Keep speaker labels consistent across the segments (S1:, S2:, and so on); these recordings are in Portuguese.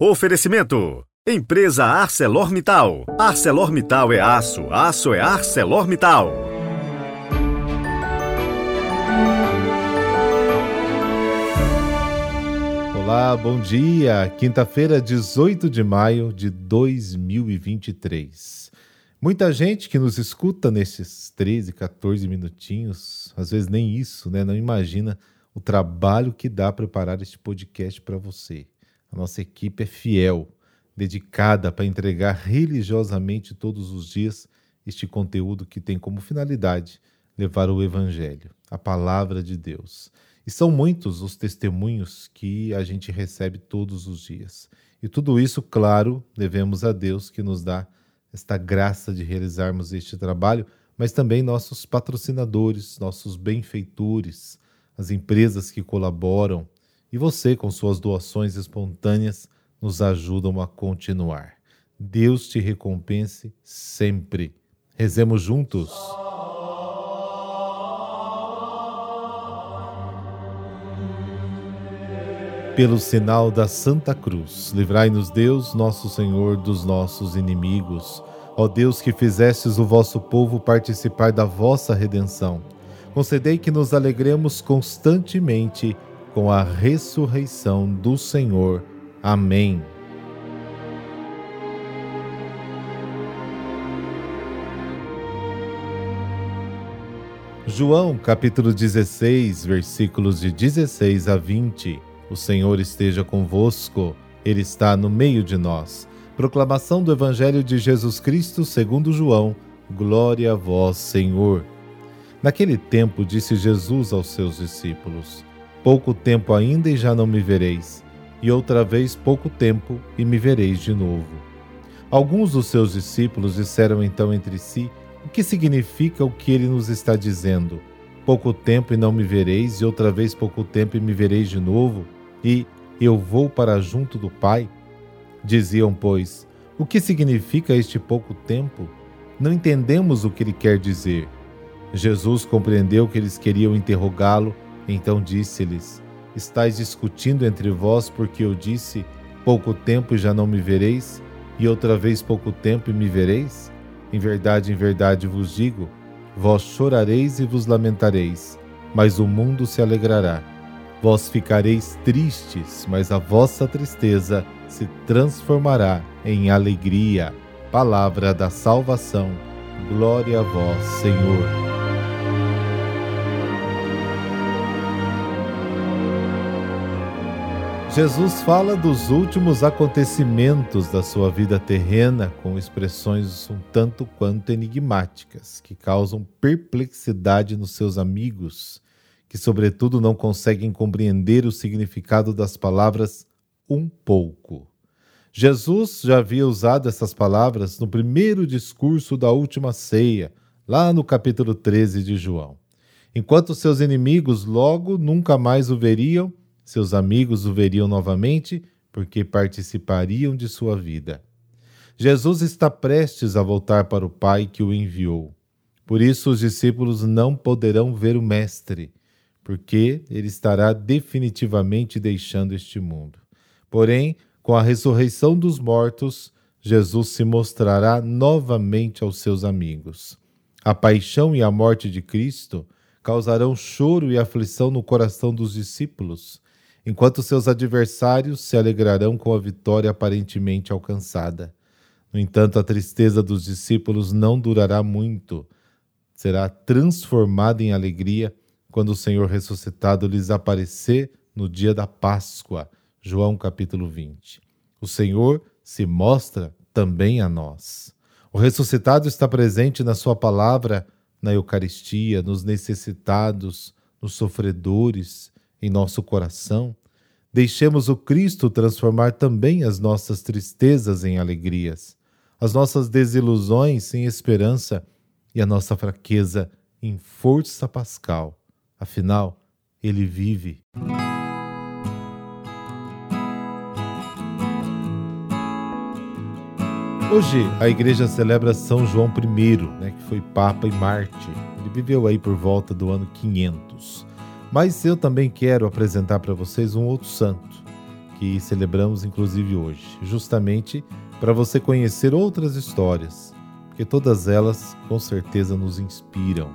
S1: Oferecimento: Empresa ArcelorMittal. ArcelorMittal é aço, aço é ArcelorMittal.
S2: Olá, bom dia. Quinta-feira, 18 de maio de 2023. Muita gente que nos escuta nesses 13, 14 minutinhos, às vezes nem isso, né? Não imagina o trabalho que dá preparar este podcast para você. A nossa equipe é fiel, dedicada para entregar religiosamente todos os dias este conteúdo que tem como finalidade levar o Evangelho, a palavra de Deus. E são muitos os testemunhos que a gente recebe todos os dias. E tudo isso, claro, devemos a Deus que nos dá esta graça de realizarmos este trabalho, mas também nossos patrocinadores, nossos benfeitores, as empresas que colaboram, e você, com suas doações espontâneas, nos ajudam a continuar. Deus te recompense sempre. Rezemos juntos. Pelo sinal da Santa Cruz, livrai-nos Deus, nosso Senhor, dos nossos inimigos. Ó Deus que fizestes o vosso povo participar da vossa redenção, concedei que nos alegremos constantemente com a ressurreição do Senhor. Amém. João capítulo 16, versículos de 16 a 20. O Senhor esteja convosco, Ele está no meio de nós. Proclamação do Evangelho de Jesus Cristo segundo João. Glória a vós, Senhor. Naquele tempo disse Jesus aos seus discípulos: Pouco tempo ainda e já não me vereis, e outra vez pouco tempo e me vereis de novo. Alguns dos seus discípulos disseram então entre si: O que significa o que ele nos está dizendo? Pouco tempo e não me vereis, e outra vez pouco tempo e me vereis de novo, e eu vou para junto do Pai? Diziam, pois, o que significa este pouco tempo? Não entendemos o que ele quer dizer. Jesus compreendeu que eles queriam interrogá-lo então disse-lhes: Estais discutindo entre vós porque eu disse: Pouco tempo e já não me vereis, e outra vez pouco tempo e me vereis? Em verdade, em verdade vos digo: Vós chorareis e vos lamentareis, mas o mundo se alegrará. Vós ficareis tristes, mas a vossa tristeza se transformará em alegria. Palavra da salvação. Glória a vós, Senhor. Jesus fala dos últimos acontecimentos da sua vida terrena com expressões um tanto quanto enigmáticas, que causam perplexidade nos seus amigos, que, sobretudo, não conseguem compreender o significado das palavras um pouco. Jesus já havia usado essas palavras no primeiro discurso da última ceia, lá no capítulo 13 de João. Enquanto seus inimigos logo nunca mais o veriam, seus amigos o veriam novamente porque participariam de sua vida. Jesus está prestes a voltar para o Pai que o enviou. Por isso, os discípulos não poderão ver o Mestre, porque ele estará definitivamente deixando este mundo. Porém, com a ressurreição dos mortos, Jesus se mostrará novamente aos seus amigos. A paixão e a morte de Cristo causarão choro e aflição no coração dos discípulos, enquanto seus adversários se alegrarão com a vitória aparentemente alcançada. No entanto, a tristeza dos discípulos não durará muito. Será transformada em alegria quando o Senhor ressuscitado lhes aparecer no dia da Páscoa. João capítulo 20. O Senhor se mostra também a nós. O ressuscitado está presente na Sua palavra, na Eucaristia, nos necessitados, nos sofredores, em nosso coração, deixemos o Cristo transformar também as nossas tristezas em alegrias, as nossas desilusões em esperança e a nossa fraqueza em força pascal. Afinal, Ele vive. Hoje a igreja celebra São João I, né, que foi Papa e Marte. Ele viveu aí por volta do ano 500. Mas eu também quero apresentar para vocês um outro santo, que celebramos inclusive hoje, justamente para você conhecer outras histórias, porque todas elas com certeza nos inspiram.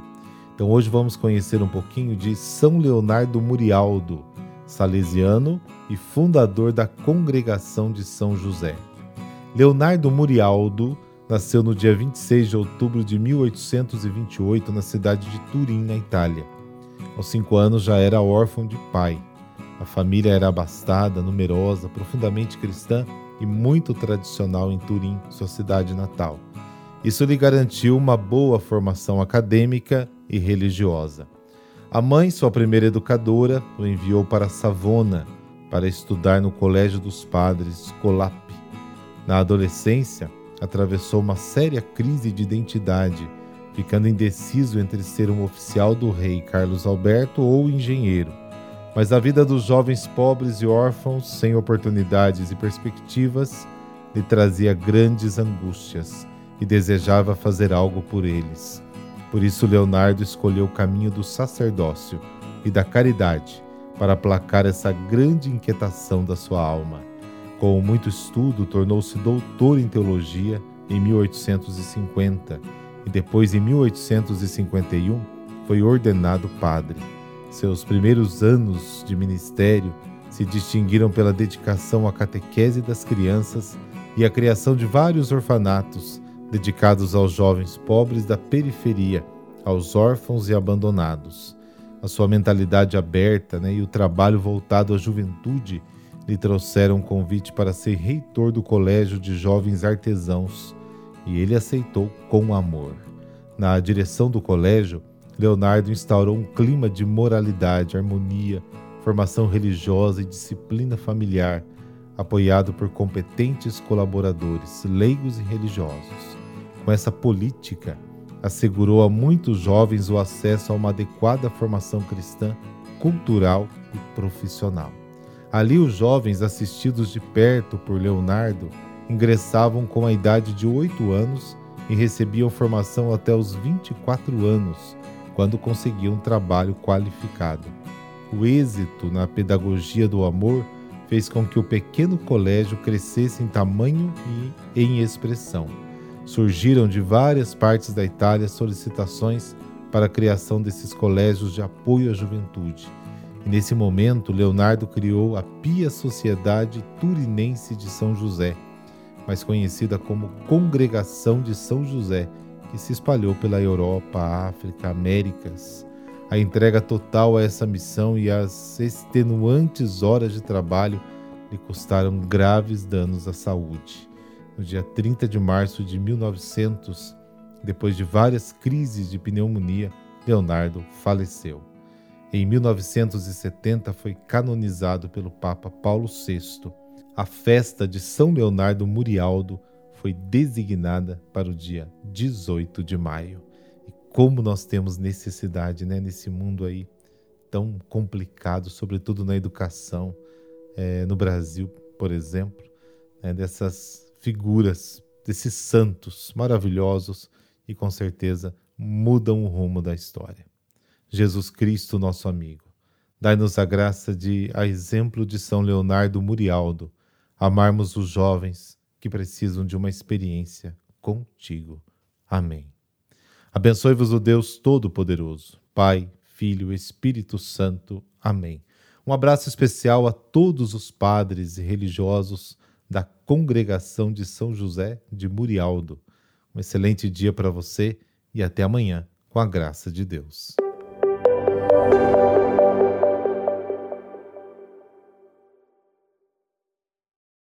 S2: Então hoje vamos conhecer um pouquinho de São Leonardo Murialdo, salesiano e fundador da Congregação de São José. Leonardo Murialdo nasceu no dia 26 de outubro de 1828 na cidade de Turim, na Itália. Aos cinco anos já era órfão de pai. A família era abastada, numerosa, profundamente cristã e muito tradicional em Turim, sua cidade natal. Isso lhe garantiu uma boa formação acadêmica e religiosa. A mãe, sua primeira educadora, o enviou para Savona para estudar no Colégio dos Padres Colap. Na adolescência, atravessou uma séria crise de identidade, ficando indeciso entre ser um oficial do rei Carlos Alberto ou engenheiro. Mas a vida dos jovens pobres e órfãos, sem oportunidades e perspectivas, lhe trazia grandes angústias e desejava fazer algo por eles. Por isso, Leonardo escolheu o caminho do sacerdócio e da caridade para aplacar essa grande inquietação da sua alma. Com muito estudo, tornou-se doutor em teologia em 1850 e depois, em 1851, foi ordenado padre. Seus primeiros anos de ministério se distinguiram pela dedicação à catequese das crianças e à criação de vários orfanatos dedicados aos jovens pobres da periferia, aos órfãos e abandonados. A sua mentalidade aberta né, e o trabalho voltado à juventude lhe trouxeram um convite para ser reitor do Colégio de Jovens Artesãos e ele aceitou com amor. Na direção do colégio, Leonardo instaurou um clima de moralidade, harmonia, formação religiosa e disciplina familiar, apoiado por competentes colaboradores, leigos e religiosos. Com essa política, assegurou a muitos jovens o acesso a uma adequada formação cristã, cultural e profissional. Ali, os jovens, assistidos de perto por Leonardo, ingressavam com a idade de 8 anos e recebiam formação até os 24 anos, quando conseguiam um trabalho qualificado. O êxito na pedagogia do amor fez com que o pequeno colégio crescesse em tamanho e em expressão. Surgiram de várias partes da Itália solicitações para a criação desses colégios de apoio à juventude. E nesse momento, Leonardo criou a Pia Sociedade Turinense de São José, mais conhecida como Congregação de São José, que se espalhou pela Europa, África, Américas. A entrega total a essa missão e as extenuantes horas de trabalho lhe custaram graves danos à saúde. No dia 30 de março de 1900, depois de várias crises de pneumonia, Leonardo faleceu. Em 1970 foi canonizado pelo Papa Paulo VI a festa de São Leonardo Murialdo foi designada para o dia 18 de maio. E como nós temos necessidade, né, nesse mundo aí tão complicado, sobretudo na educação, é, no Brasil, por exemplo, né, dessas figuras, desses santos maravilhosos e com certeza mudam o rumo da história. Jesus Cristo, nosso amigo, dai-nos a graça de, a exemplo de São Leonardo Murialdo, amarmos os jovens que precisam de uma experiência contigo. Amém. Abençoe-vos o Deus Todo-Poderoso, Pai, Filho, Espírito Santo. Amém. Um abraço especial a todos os padres e religiosos da Congregação de São José de Murialdo. Um excelente dia para você e até amanhã, com a graça de Deus.